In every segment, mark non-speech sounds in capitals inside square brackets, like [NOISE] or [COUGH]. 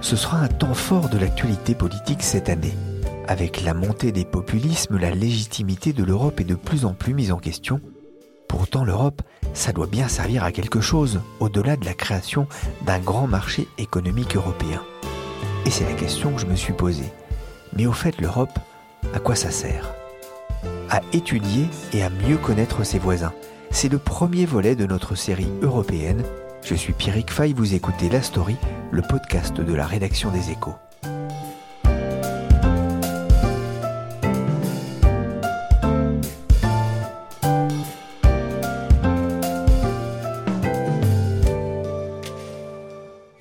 Ce sera un temps fort de l'actualité politique cette année. Avec la montée des populismes, la légitimité de l'Europe est de plus en plus mise en question. Pourtant, l'Europe, ça doit bien servir à quelque chose, au-delà de la création d'un grand marché économique européen. Et c'est la question que je me suis posée. Mais au fait, l'Europe, à quoi ça sert? À étudier et à mieux connaître ses voisins. C'est le premier volet de notre série européenne je suis Pierrick Fay, vous écoutez La Story, le podcast de la rédaction des échos.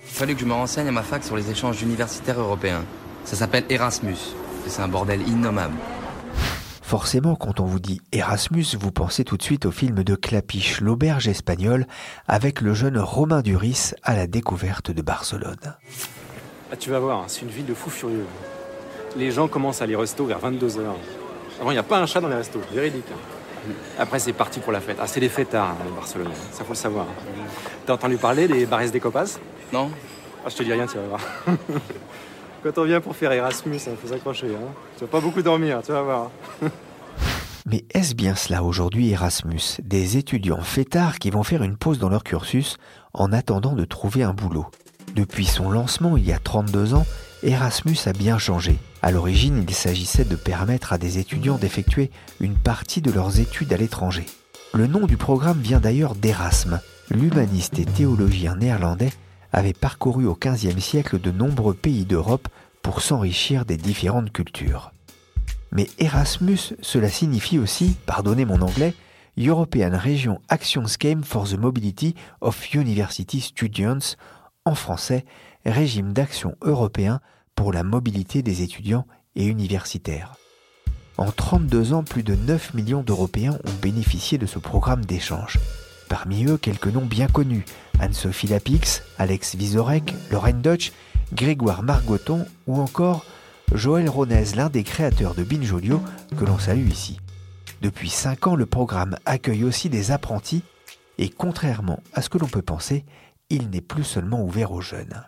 Il fallait que je me renseigne à ma fac sur les échanges universitaires européens. Ça s'appelle Erasmus, et c'est un bordel innommable. Forcément, quand on vous dit Erasmus, vous pensez tout de suite au film de Clapiche, l'auberge espagnole, avec le jeune Romain Duris à la découverte de Barcelone. Ah, tu vas voir, c'est une ville de fous furieux. Les gens commencent à aller resto vers 22h. Avant, il n'y a pas un chat dans les restos, véridique. Après, c'est parti pour la fête. Ah, c'est des fêtards, hein, Barcelone, ça faut le savoir. T'as entendu parler des bares des copas? Non Ah, je te dis rien, tu vas voir. [LAUGHS] Quand on vient pour faire Erasmus, il faut s'accrocher. Hein. Tu vas pas beaucoup dormir, tu vas voir. [LAUGHS] Mais est-ce bien cela aujourd'hui Erasmus? Des étudiants fêtards qui vont faire une pause dans leur cursus en attendant de trouver un boulot. Depuis son lancement il y a 32 ans, Erasmus a bien changé. À l'origine, il s'agissait de permettre à des étudiants d'effectuer une partie de leurs études à l'étranger. Le nom du programme vient d'ailleurs d'Erasme, l'humaniste et théologien néerlandais avait parcouru au XVe siècle de nombreux pays d'Europe pour s'enrichir des différentes cultures. Mais Erasmus, cela signifie aussi, pardonnez mon anglais, European Region Action Scheme for the Mobility of University Students, en français, régime d'action européen pour la mobilité des étudiants et universitaires. En 32 ans, plus de 9 millions d'Européens ont bénéficié de ce programme d'échange. Parmi eux, quelques noms bien connus Anne-Sophie Lapix, Alex Vizorek, Lorraine Deutsch, Grégoire Margoton ou encore Joël Ronez, l'un des créateurs de Binjolio que l'on salue ici. Depuis 5 ans, le programme accueille aussi des apprentis et contrairement à ce que l'on peut penser, il n'est plus seulement ouvert aux jeunes.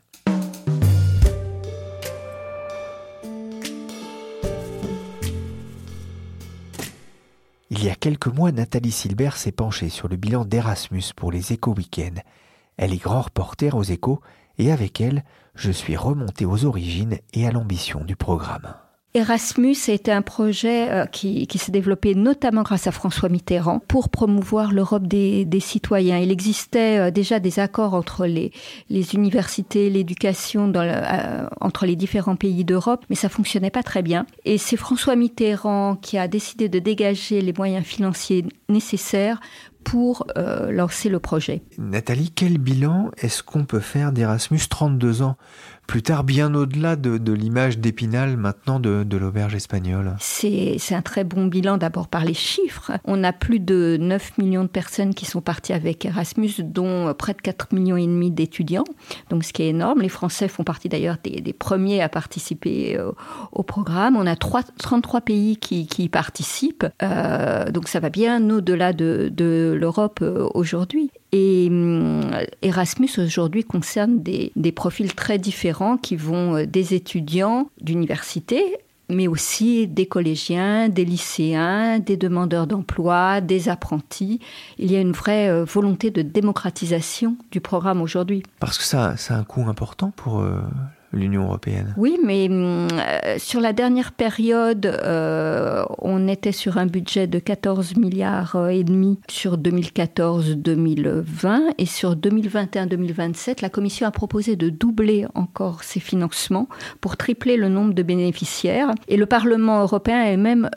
Il y a quelques mois, Nathalie Silbert s'est penchée sur le bilan d'Erasmus pour les éco-weekends. Elle est grand reporter aux échos et avec elle, je suis remonté aux origines et à l'ambition du programme. Erasmus était un projet euh, qui, s'est développé notamment grâce à François Mitterrand pour promouvoir l'Europe des, citoyens. Il existait euh, déjà des accords entre les, universités, l'éducation euh, entre les différents pays d'Europe, mais ça fonctionnait pas très bien. Et c'est François Mitterrand qui a décidé de dégager les moyens financiers nécessaires pour lancer le projet. Nathalie, quel bilan est-ce qu'on peut faire d'Erasmus 32 ans? Plus tard, bien au-delà de, l'image d'Épinal maintenant de, l'auberge espagnole C'est un très bon bilan d'abord par les chiffres. On a plus de 9 millions de personnes qui sont parties avec Erasmus, dont près de 4 millions et demi d'étudiants, donc ce qui est énorme. Les Français font partie d'ailleurs des, premiers à participer euh, au programme. On a 33 pays qui, y participent, euh, donc ça va bien au-delà de, de l'Europe euh, aujourd'hui. Et hum, Erasmus aujourd'hui concerne des, profils très différents qui vont euh, des étudiants d'université mais aussi des collégiens, des lycéens, des demandeurs d'emploi, des apprentis. Il y a une vraie euh, volonté de démocratisation du programme aujourd'hui. Parce que ça, c'est un coût important pour euh, l'Union européenne. Oui, mais euh, sur la dernière période, euh, on était sur un budget de 14 milliards euh, et demi sur 2014-2020 et sur 2021-2027, la Commission a proposé de doubler encore ses financements pour tripler le nombre de bénéficiaires et le Parlement européen est même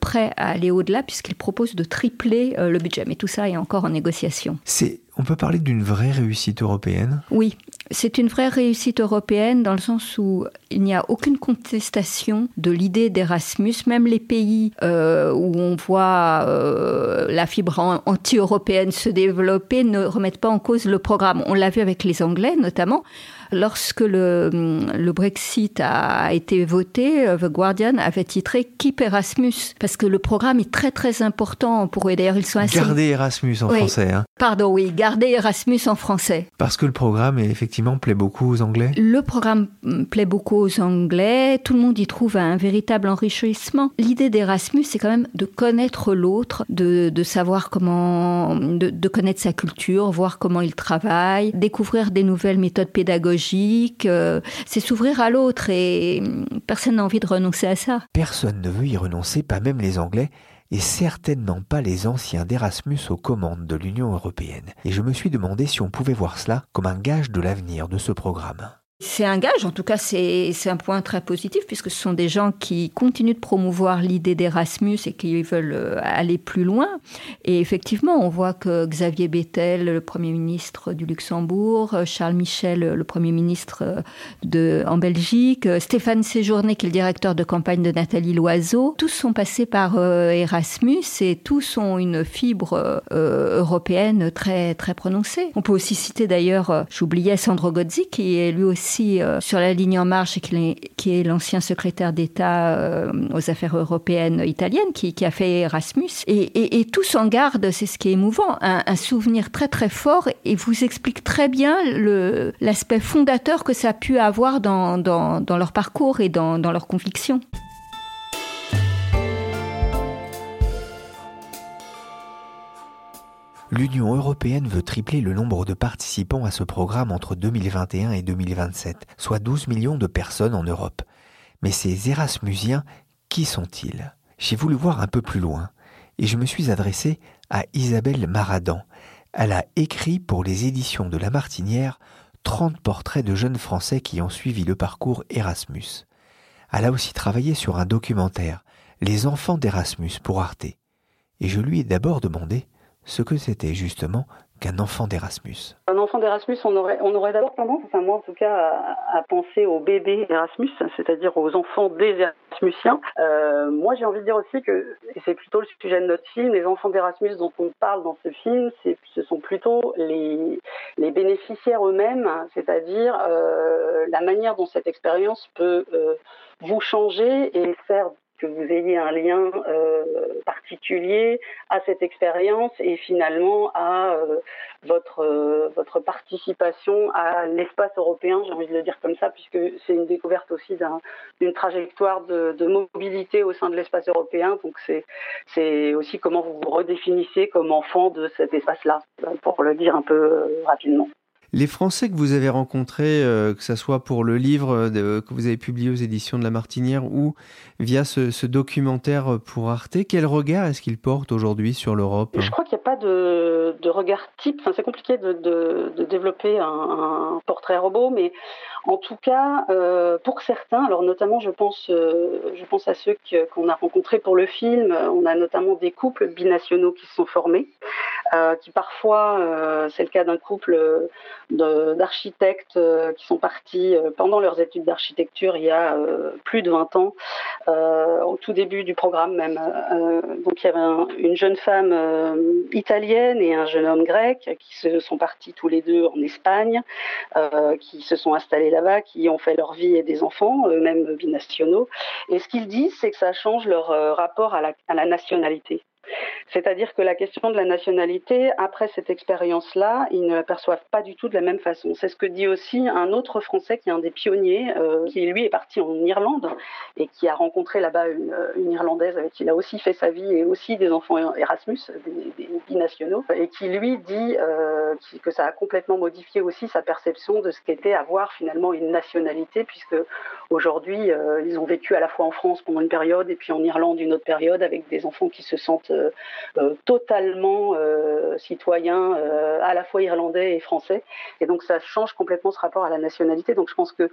prêt à aller au-delà puisqu'il propose de tripler le budget. Mais tout ça est encore en négociation. C'est on peut parler d'une vraie réussite européenne? Oui, c'est une vraie réussite européenne dans le sens où il n'y a aucune contestation de l'idée d'Erasmus. Même les pays euh, où on voit euh, la fibre anti-européenne se développer ne remettent pas en cause le programme. On l'a vu avec les Anglais notamment. Lorsque le, le, Brexit a été voté, euh, The Guardian avait titré Keep Erasmus, parce que le programme est très très important pour eux. D'ailleurs, ils sont assez... Garder Erasmus en français. Hein. Pardon, oui, garder Erasmus en français. Parce que le programme, effectivement, plaît beaucoup aux Anglais Le programme plaît beaucoup aux Anglais. Tout le monde y trouve un véritable enrichissement. L'idée d'Erasmus, c'est quand même de connaître l'autre, de, de, savoir comment... De, de connaître sa culture, voir comment il travaille, découvrir des nouvelles méthodes pédagogiques euh, c'est s'ouvrir à l'autre et personne n'a envie de renoncer à ça. Personne ne veut y renoncer, pas même les Anglais et certainement pas les anciens d'Erasmus aux commandes de l'Union européenne. Et je me suis demandé si on pouvait voir cela comme un gage de l'avenir de ce programme. C'est un gage, en tout cas c'est un point très positif puisque ce sont des gens qui continuent de promouvoir l'idée d'Erasmus et qui veulent euh, aller plus loin. Et effectivement, on voit que Xavier Bettel, le Premier ministre du Luxembourg, euh, Charles Michel, le Premier ministre euh, en Belgique, Stéphane Séjourné, qui est le directeur de campagne de Nathalie Loiseau, tous sont passés par Erasmus et tous ont une fibre européenne très, très prononcée. On peut aussi citer d'ailleurs, j'oubliais Sandro Gozzi, qui est lui aussi euh, sur la ligne En Marche, qui est, l'ancien secrétaire d'État euh, aux affaires européennes italiennes, qui, a fait Erasmus. Et, tous en gardent, c'est ce qui est émouvant, un, souvenir très très fort et vous explique très bien l'aspect fondateur que ça a pu avoir dans, leur parcours et dans, dans leurs convictions. L'Union européenne veut tripler le nombre de participants à ce programme entre 2021 et 2027, soit 12 millions de personnes en Europe. Mais ces Erasmusiens, qui sont-ils? J'ai voulu voir un peu plus loin, et je me suis adressé à Isabelle Maradan. Elle a écrit pour les éditions de La Martinière 30 portraits de jeunes Français qui ont suivi le parcours Erasmus. Elle a aussi travaillé sur un documentaire, Les enfants d'Erasmus pour Arte. Et je lui ai d'abord demandé ce que c'était justement qu'un enfant d'Erasmus. Un enfant d'Erasmus, on aurait, on aurait d'abord tendance, enfin moi en tout cas, à, penser aux bébés Erasmus, c'est-à-dire aux enfants des Erasmusiens. Euh, moi j'ai envie de dire aussi que, et c'est plutôt le sujet de notre film, les enfants d'Erasmus dont on parle dans ce film, ce sont plutôt les, bénéficiaires eux-mêmes, c'est-à-dire euh, la manière dont cette expérience peut euh, vous changer et faire que vous ayez un lien euh, particulier à cette expérience et finalement à euh, votre euh, votre participation à l'espace européen, j'ai envie de le dire comme ça, puisque c'est une découverte aussi d'une trajectoire de, de, mobilité au sein de l'espace européen. Donc c'est c'est aussi comment vous vous redéfinissez comme enfant de cet espace-là, pour le dire un peu rapidement. Les Français que vous avez rencontrés, euh, que ce soit pour le livre euh, que vous avez publié aux éditions de La Martinière ou via ce, documentaire pour Arte, quel regard est-ce qu'ils portent aujourd'hui sur l'Europe Je crois qu'il n'y a pas de, regard type. Enfin, c'est compliqué de, développer un, portrait robot, mais en tout cas, euh, pour certains, alors notamment, je pense, je pense à ceux qu'on a rencontrés pour le film. On a notamment des couples binationaux qui se sont formés, qui parfois, c'est le cas d'un couple d'architectes euh, qui sont partis euh, pendant leurs études d'architecture il y a euh, plus de 20 ans, au tout début du programme même. donc il y avait une jeune femme italienne et un jeune homme grec qui se sont partis tous les deux en Espagne, qui se sont installés qui ont fait leur vie et des enfants, eux-mêmes binationaux. Et ce qu'ils disent, c'est que ça change leur rapport à la, à la nationalité. C'est-à-dire que la question de la nationalité, après cette expérience-là, ils ne l'aperçoivent pas du tout de la même façon. C'est ce que dit aussi un autre Français qui est un des pionniers, euh, qui lui est parti en Irlande et qui a rencontré là-bas une, une, Irlandaise avec qui il a aussi fait sa vie et aussi des enfants Erasmus, des, binationaux, et qui lui dit euh, que ça a complètement modifié aussi sa perception de ce qu'était avoir finalement une nationalité, puisque aujourd'hui, euh, ils ont vécu à la fois en France pendant une période et puis en Irlande une autre période avec des enfants qui se sentent euh, euh, totalement euh, citoyens, à la fois irlandais et français. Et donc ça change complètement ce rapport à la nationalité. Donc je pense que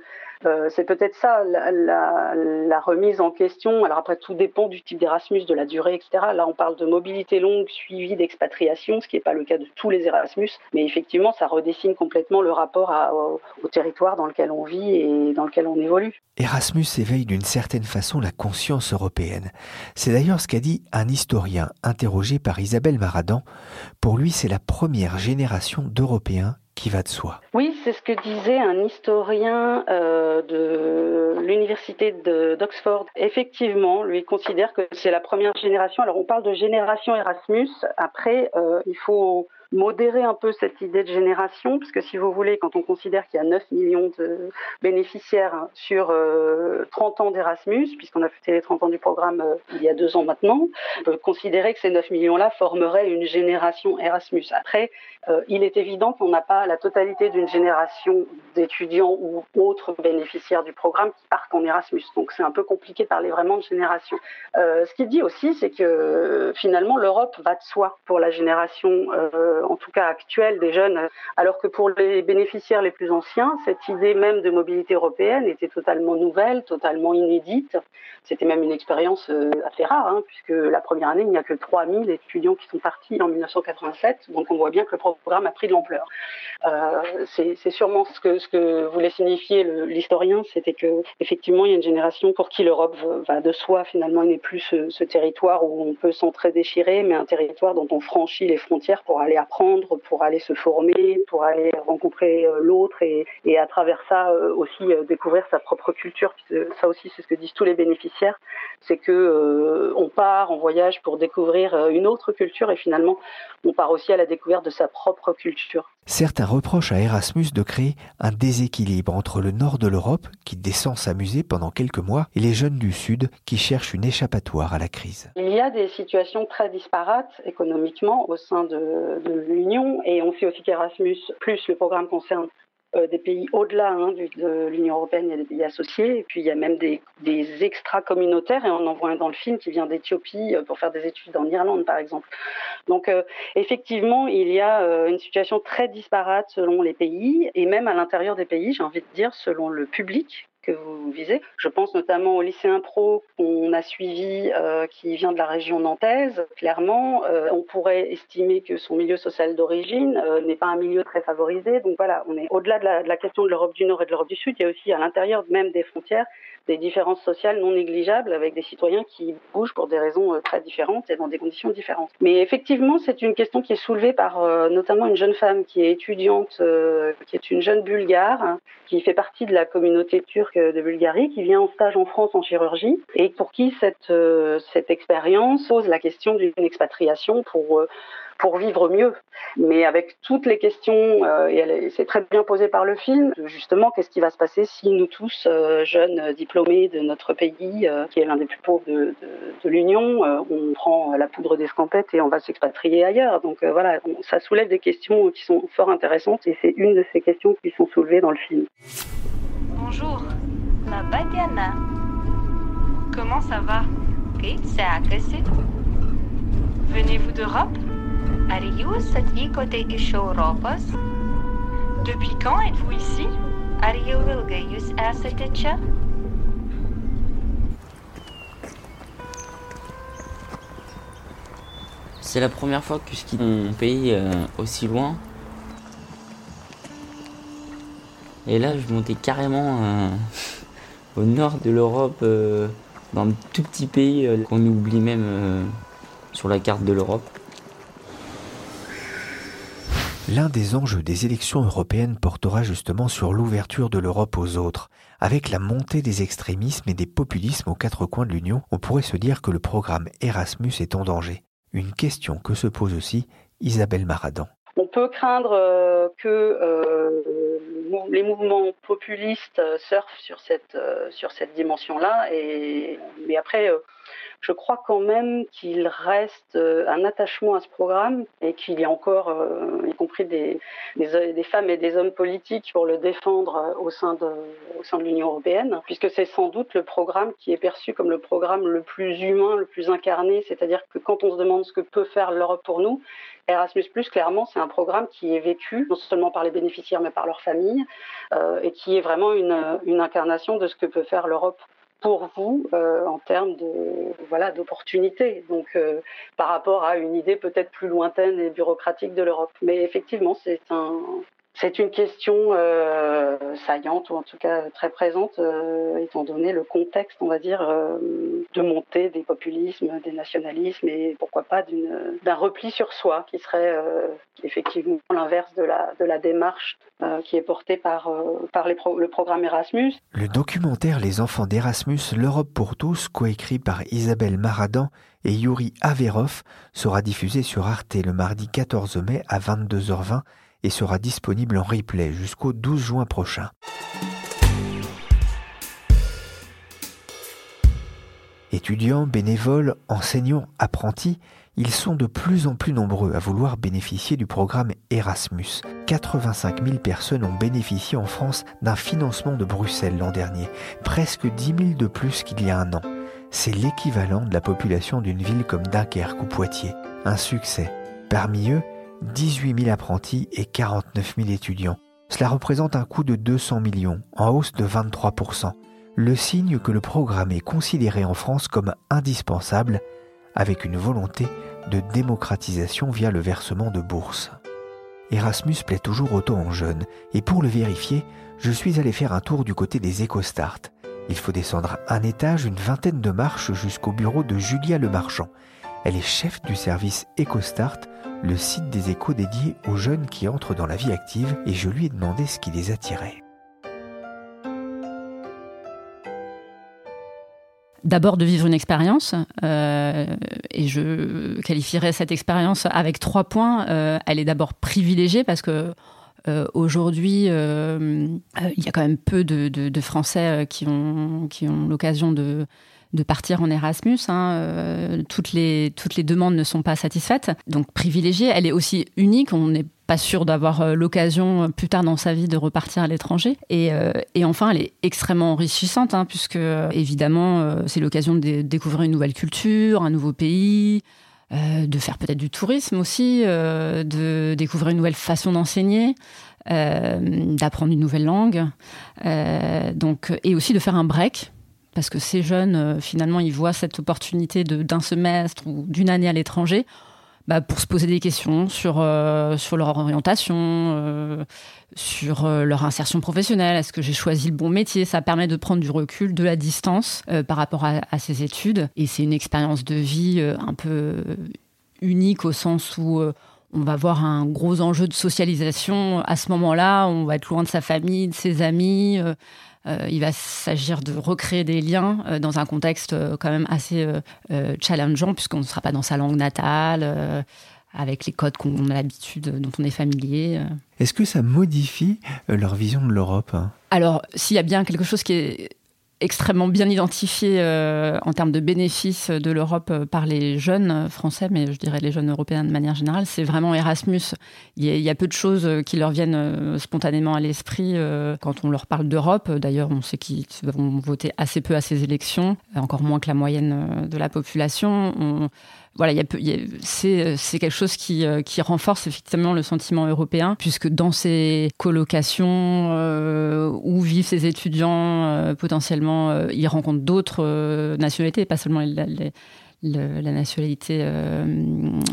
c'est peut-être ça la, remise en question. Alors après, tout dépend du type d'Erasmus, de la durée, etc. Là, on parle de mobilité longue suivie d'expatriation, ce qui n'est pas le cas de tous les Erasmus. Mais effectivement, ça redessine complètement le rapport au territoire dans lequel on vit et dans lequel on évolue. Erasmus éveille d'une certaine façon la conscience européenne. C'est d'ailleurs ce qu'a dit un historien interrogé par Isabelle Maradan. Pour lui, c'est la première génération d'Européens qui va de soi. Oui, c'est ce que disait un historien euh, de l'université d'Oxford. Effectivement, lui considère que c'est la première génération. Alors on parle de génération Erasmus. Après, euh, il faut modérer un peu cette idée de génération, parce que si vous voulez, quand on considère qu'il y a 9 millions de bénéficiaires sur euh, 30 ans d'Erasmus, puisqu'on a fêté les 30 ans du programme euh, il y a deux ans maintenant, on peut considérer que ces 9 millions-là formeraient une génération Erasmus. Après, euh, il est évident qu'on n'a pas la totalité d'une génération d'étudiants ou autres bénéficiaires du programme qui partent en Erasmus. Donc c'est un peu compliqué de parler vraiment de génération. Euh, ce qu'il dit aussi, c'est que finalement l'Europe va de soi pour la génération en tout cas actuelle des jeunes, alors que pour les bénéficiaires les plus anciens, cette idée même de mobilité européenne était totalement nouvelle, totalement inédite. C'était même une expérience assez rare, hein, puisque la première année, il n'y a que 3000 étudiants qui sont partis en 1987, donc on voit bien que le programme a pris de l'ampleur. Euh, c'est sûrement ce que, voulait signifier l'historien, c'était que effectivement il y a une génération pour qui l'Europe va de soi finalement, il n'est plus ce, territoire où on peut s'entre-déchirer, mais un territoire dont on franchit les frontières pour aller apprendre, pour aller se former, pour aller rencontrer l'autre et, et, à travers ça aussi découvrir sa propre culture. Ça aussi c'est ce que disent tous les bénéficiaires, c'est que euh, on part en voyage pour découvrir une autre culture et finalement on part aussi à la découverte de sa propre culture. Certains reprochent à Erasmus de créer un déséquilibre entre le nord de l'Europe, qui descend s'amuser pendant quelques mois, et les jeunes du sud, qui cherchent une échappatoire à la crise. Il y a des situations très disparates économiquement au sein de, de l'Union, et on sait aussi qu'Erasmus, plus le programme concerne euh, des pays au-delà hein, de l'Union européenne, il y a des pays associés, et puis il y a même des, des extra-communautaires, et on en voit un dans le film qui vient d'Éthiopie pour faire des études en Irlande, par exemple. Donc euh, effectivement, il y a euh, une situation très disparate selon les pays, et même à l'intérieur des pays, j'ai envie de dire, selon le public que vous visez. Je pense notamment au lycéen pro qu'on a suivi, euh, qui vient de la région nantaise. Clairement, euh, on pourrait estimer que son milieu social d'origine euh, n'est pas un milieu très favorisé. Donc voilà, on est au-delà de la, de la question de l'Europe du Nord et de l'Europe du Sud. Il y a aussi à l'intérieur même des frontières des différences sociales non négligeables avec des citoyens qui bougent pour des raisons très différentes et dans des conditions différentes. Mais effectivement, c'est une question qui est soulevée par euh, notamment une jeune femme qui est étudiante, euh, qui est une jeune bulgare, qui fait partie de la communauté turque de Bulgarie, qui vient en stage en France en chirurgie et pour qui cette, euh, cette expérience pose la question d'une expatriation pour pour vivre mieux. Mais avec toutes les questions, euh, et c'est très bien posé par le film, justement, qu'est-ce qui va se passer si nous tous, euh, jeunes diplômés de notre pays, euh, qui est l'un des plus pauvres de, l'Union, on prend la poudre d'escampette et on va s'expatrier ailleurs. Donc voilà, ça soulève des questions qui sont fort intéressantes et c'est une de ces questions qui sont soulevées dans le film. Bonjour, la Badiana. Comment ça va? Venez-vous d'Europe? Depuis quand êtes-vous ici? C'est la première fois que je quitte mon pays euh, aussi loin. Et là, je montais carrément euh, [LAUGHS] au nord de l'Europe, euh, dans un tout petit pays qu'on oublie même sur la carte de l'Europe. L'un des enjeux des élections européennes portera justement sur l'ouverture de l'Europe aux autres. Avec la montée des extrémismes et des populismes aux quatre coins de l'Union, on pourrait se dire que le programme Erasmus est en danger. Une question que se pose aussi Isabelle Maradan. On peut craindre euh, que euh, les mouvements populistes surfent sur cette, sur cette dimension-là. Mais après, je crois quand même qu'il reste euh, un attachement à ce programme et qu'il y a encore, euh, y compris des, des, femmes et des hommes politiques pour le défendre euh, au sein de, l'Union européenne, puisque c'est sans doute le programme qui est perçu comme le programme le plus humain, le plus incarné, c'est-à-dire que quand on se demande ce que peut faire l'Europe pour nous, Erasmus, clairement, c'est un programme qui est vécu non seulement par les bénéficiaires, mais par leurs familles, et qui est vraiment une, une incarnation de ce que peut faire l'Europe pour vous euh, en termes de voilà d'opportunités. Donc euh, par rapport à une idée peut-être plus lointaine et bureaucratique de l'Europe. Mais effectivement, c'est un c'est une question euh, saillante ou en tout cas très présente, euh, étant donné le contexte, on va dire, euh, de montée des populismes, des nationalismes et pourquoi pas d'un repli sur soi, qui serait effectivement l'inverse de la, démarche qui est portée par, le programme Erasmus. Le documentaire Les enfants d'Erasmus, l'Europe pour tous, coécrit par Isabelle Maradan et Yuri Averov, sera diffusé sur Arte le mardi 14 mai à 22h20 et sera disponible en replay jusqu'au 12 juin prochain. Étudiants, bénévoles, enseignants, apprentis, ils sont de plus en plus nombreux à vouloir bénéficier du programme Erasmus. 85 000 personnes ont bénéficié en France d'un financement de Bruxelles l'an dernier, presque 10 000 de plus qu'il y a un an. C'est l'équivalent de la population d'une ville comme Dunkerque ou Poitiers. Un succès. Parmi eux, 18 000 apprentis et 49 000 étudiants. Cela représente un coût de 200 millions, en hausse de 23% le signe que le programme est considéré en France comme indispensable, avec une volonté de démocratisation via le versement de bourses. Erasmus plaît toujours autant en jeunes, et pour le vérifier, je suis allé faire un tour du côté des EcoStart. Il faut descendre un étage, une vingtaine de marches jusqu'au bureau de Julia Lemarchand. Elle est chef du service EcoStart, le site des échos dédié aux jeunes qui entrent dans la vie active, et je lui ai demandé ce qui les attirait. D'abord de vivre une expérience, euh, et je qualifierais cette expérience avec trois points. Euh, elle est d'abord privilégiée parce que euh, aujourd'hui, il y a quand même peu de, Français qui ont l'occasion de, de partir en Erasmus. Hein, euh, toutes, les, toutes les demandes ne sont pas satisfaites. Donc privilégiée, elle est aussi unique. On n'est pas sûr d'avoir euh, l'occasion euh, plus tard dans sa vie de repartir à l'étranger. Et, enfin, elle est extrêmement enrichissante, hein, puisque évidemment, c'est l'occasion de découvrir une nouvelle culture, un nouveau pays. de faire peut-être du tourisme aussi, de découvrir une nouvelle façon d'enseigner, d'apprendre une nouvelle langue, donc, et aussi de faire un break parce que ces jeunes, euh, finalement, ils voient cette opportunité d'un semestre ou d'une année à l'étranger bah, pour se poser des questions sur, euh, sur leur orientation, euh, sur leur insertion professionnelle. Est-ce que j'ai choisi le bon métier? Ça permet de prendre du recul, de la distance par rapport à, à, ces études. Et c'est une expérience de vie un peu unique au sens où on va voir un gros enjeu de socialisation. À ce moment-là, on va être loin de sa famille, de ses amis. Euh, il va s'agir de recréer des liens euh, dans un contexte euh, quand même assez challengeant, puisqu'on ne sera pas dans sa langue natale avec les codes qu'on a l'habitude, dont on est familier. Est-ce que ça modifie leur vision de l'Europe hein? Alors, s'il y a bien quelque chose qui est extrêmement bien identifié euh, en termes de bénéfices de l'Europe euh, par les jeunes français, mais je dirais les jeunes européens de manière générale, c'est vraiment Erasmus. Il y, a, peu de choses qui leur viennent euh, spontanément à l'esprit quand on leur parle d'Europe. D'ailleurs, on sait qu'ils vont voter assez peu à ces élections, encore moins que la moyenne de la population. On, voilà, c'est, quelque chose qui, euh, qui, renforce effectivement le sentiment européen, puisque dans ces colocations euh, où vivent ces étudiants, euh, potentiellement, ils rencontrent d'autres nationalités, pas seulement la, nationalité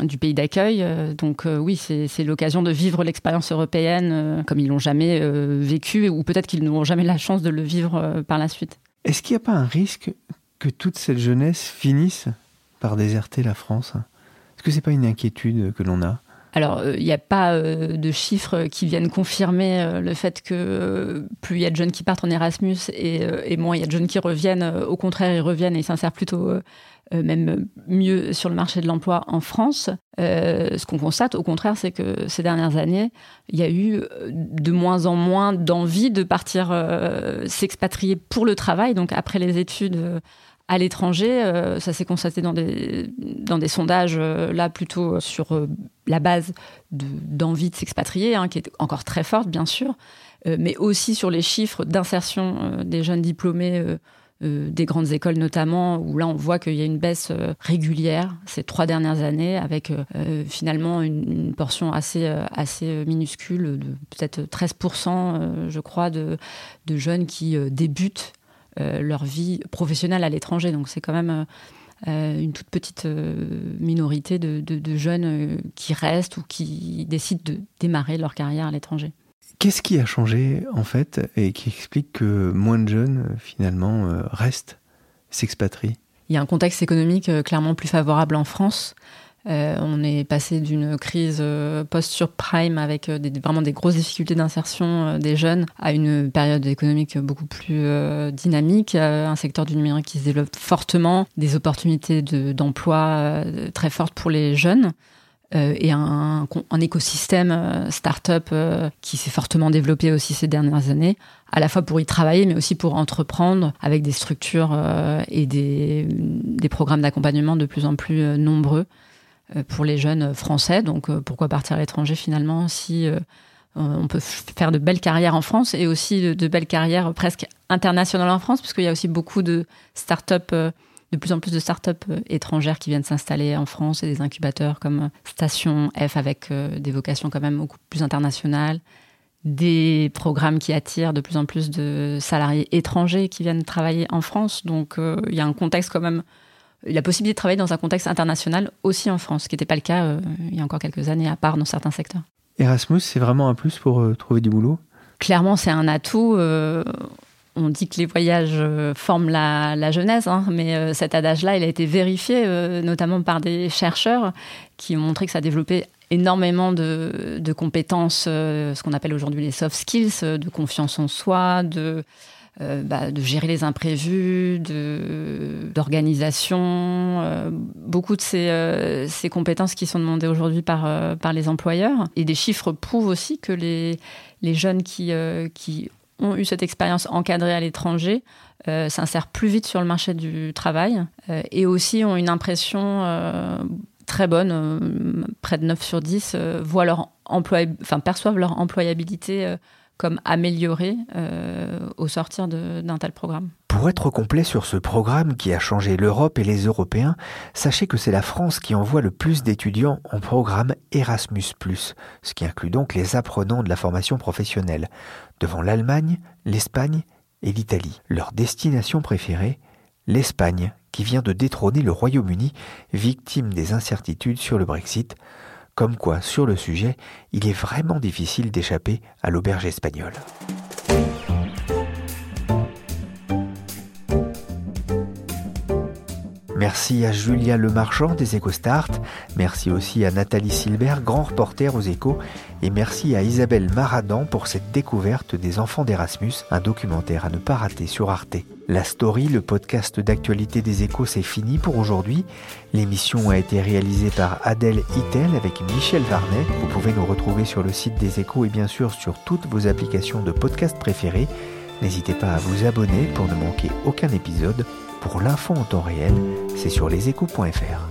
du pays d'accueil. donc oui, c'est l'occasion de vivre l'expérience européenne comme ils l'ont jamais vécu, ou peut-être qu'ils n'auront jamais la chance de le vivre par la suite. Est-ce qu'il n'y a pas un risque que toute cette jeunesse finisse par déserter la France Est-ce que c'est pas une inquiétude que l'on a? Alors, il n'y a pas de chiffres qui viennent confirmer le fait que plus il y a de jeunes qui partent en Erasmus et, moins il y a de jeunes qui reviennent. au contraire, ils reviennent et ils s'insèrent plutôt euh, même mieux sur le marché de l'emploi en France. Euh, ce qu'on constate, au contraire, c'est que ces dernières années, il y a eu euh, de moins en moins d'envie de partir s'expatrier pour le travail. Donc après les études à l'étranger, ça s'est constaté dans des, dans des sondages, là plutôt sur la base d'envie de, s'expatrier, hein, qui est encore très forte, bien sûr, mais aussi sur les chiffres d'insertion des jeunes diplômés euh, des grandes écoles notamment, où là on voit qu'il y a une baisse euh, régulière ces trois dernières années, avec euh, finalement une, portion assez, assez minuscule, de peut-être 13%, je crois, de, de jeunes qui débutent leur vie professionnelle à l'étranger. Donc c'est quand même... une toute petite minorité de, de jeunes qui restent ou qui décident de démarrer leur carrière à l'étranger. Qu'est-ce qui a changé en fait et qui explique que moins de jeunes finalement euh, restent, s'expatrient? Il y a un contexte économique euh, clairement plus favorable en France. Euh, on est passé d'une crise post-surprime avec vraiment des grosses difficultés d'insertion des jeunes à une période économique beaucoup plus dynamique, un secteur du numérique qui se développe fortement, des opportunités d'emploi très fortes pour les jeunes. Euh, et un, un, écosystème euh, start-up euh, qui s'est fortement développé aussi ces dernières années, à la fois pour y travailler, mais aussi pour entreprendre avec des structures et des, des programmes d'accompagnement de plus en plus nombreux pour les jeunes français. Donc pourquoi partir à l'étranger finalement si on peut faire de belles carrières en France et aussi de, belles carrières presque internationales en France, parce qu'il y a aussi beaucoup de start-up de plus en plus de startups euh, étrangères qui viennent s'installer en France et des incubateurs comme Station F avec euh, des vocations quand même beaucoup plus internationales, des programmes qui attirent de plus en plus de salariés étrangers qui viennent travailler en France. Donc euh, il y a un contexte quand même, la possibilité de travailler dans un contexte international aussi en France, ce qui n'était pas le cas il y a encore quelques années, à part dans certains secteurs. Erasmus, c'est vraiment un plus pour trouver du boulot? Clairement, c'est un atout on dit que les voyages euh, forment la, jeunesse, hein, mais euh, cet adage-là, il a été vérifié, euh, notamment par des chercheurs qui ont montré que ça développait énormément de, compétences, ce qu'on appelle aujourd'hui les soft skills, de confiance en soi, de, bah, de gérer les imprévus, d'organisation, beaucoup de ces, ces, compétences qui sont demandées aujourd'hui par, par les employeurs. Et des chiffres prouvent aussi que les, les jeunes qui, qui ont eu cette expérience encadrée à l'étranger euh, s'insèrent plus vite sur le marché du travail euh, et aussi ont une impression euh, très bonne, près de 9 sur 10, voient leur emploi, enfin, perçoivent leur employabilité comme améliorée au sortir d'un tel programme. Pour être complet sur ce programme qui a changé l'Europe et les Européens, sachez que c'est la France qui envoie le plus d'étudiants en programme Erasmus ⁇ ce qui inclut donc les apprenants de la formation professionnelle devant l'Allemagne, l'Espagne et l'Italie. Leur destination préférée, l'Espagne, qui vient de détrôner le Royaume-Uni, victime des incertitudes sur le Brexit, comme quoi sur le sujet, il est vraiment difficile d'échapper à l'auberge espagnole. Merci à Julia Lemarchand des EcoStart, merci aussi à Nathalie Silbert, grand reporter aux échos, et merci à Isabelle Maradan pour cette découverte des enfants d'Erasmus, un documentaire à ne pas rater sur Arte. La story, le podcast d'actualité des échos, c'est fini pour aujourd'hui. L'émission a été réalisée par Adèle Itel avec Michel Varnet. Vous pouvez nous retrouver sur le site des échos et bien sûr sur toutes vos applications de podcast préférées. N'hésitez pas à vous abonner pour ne manquer aucun épisode. Pour l'info en temps réel, c'est sur leséchos.fr.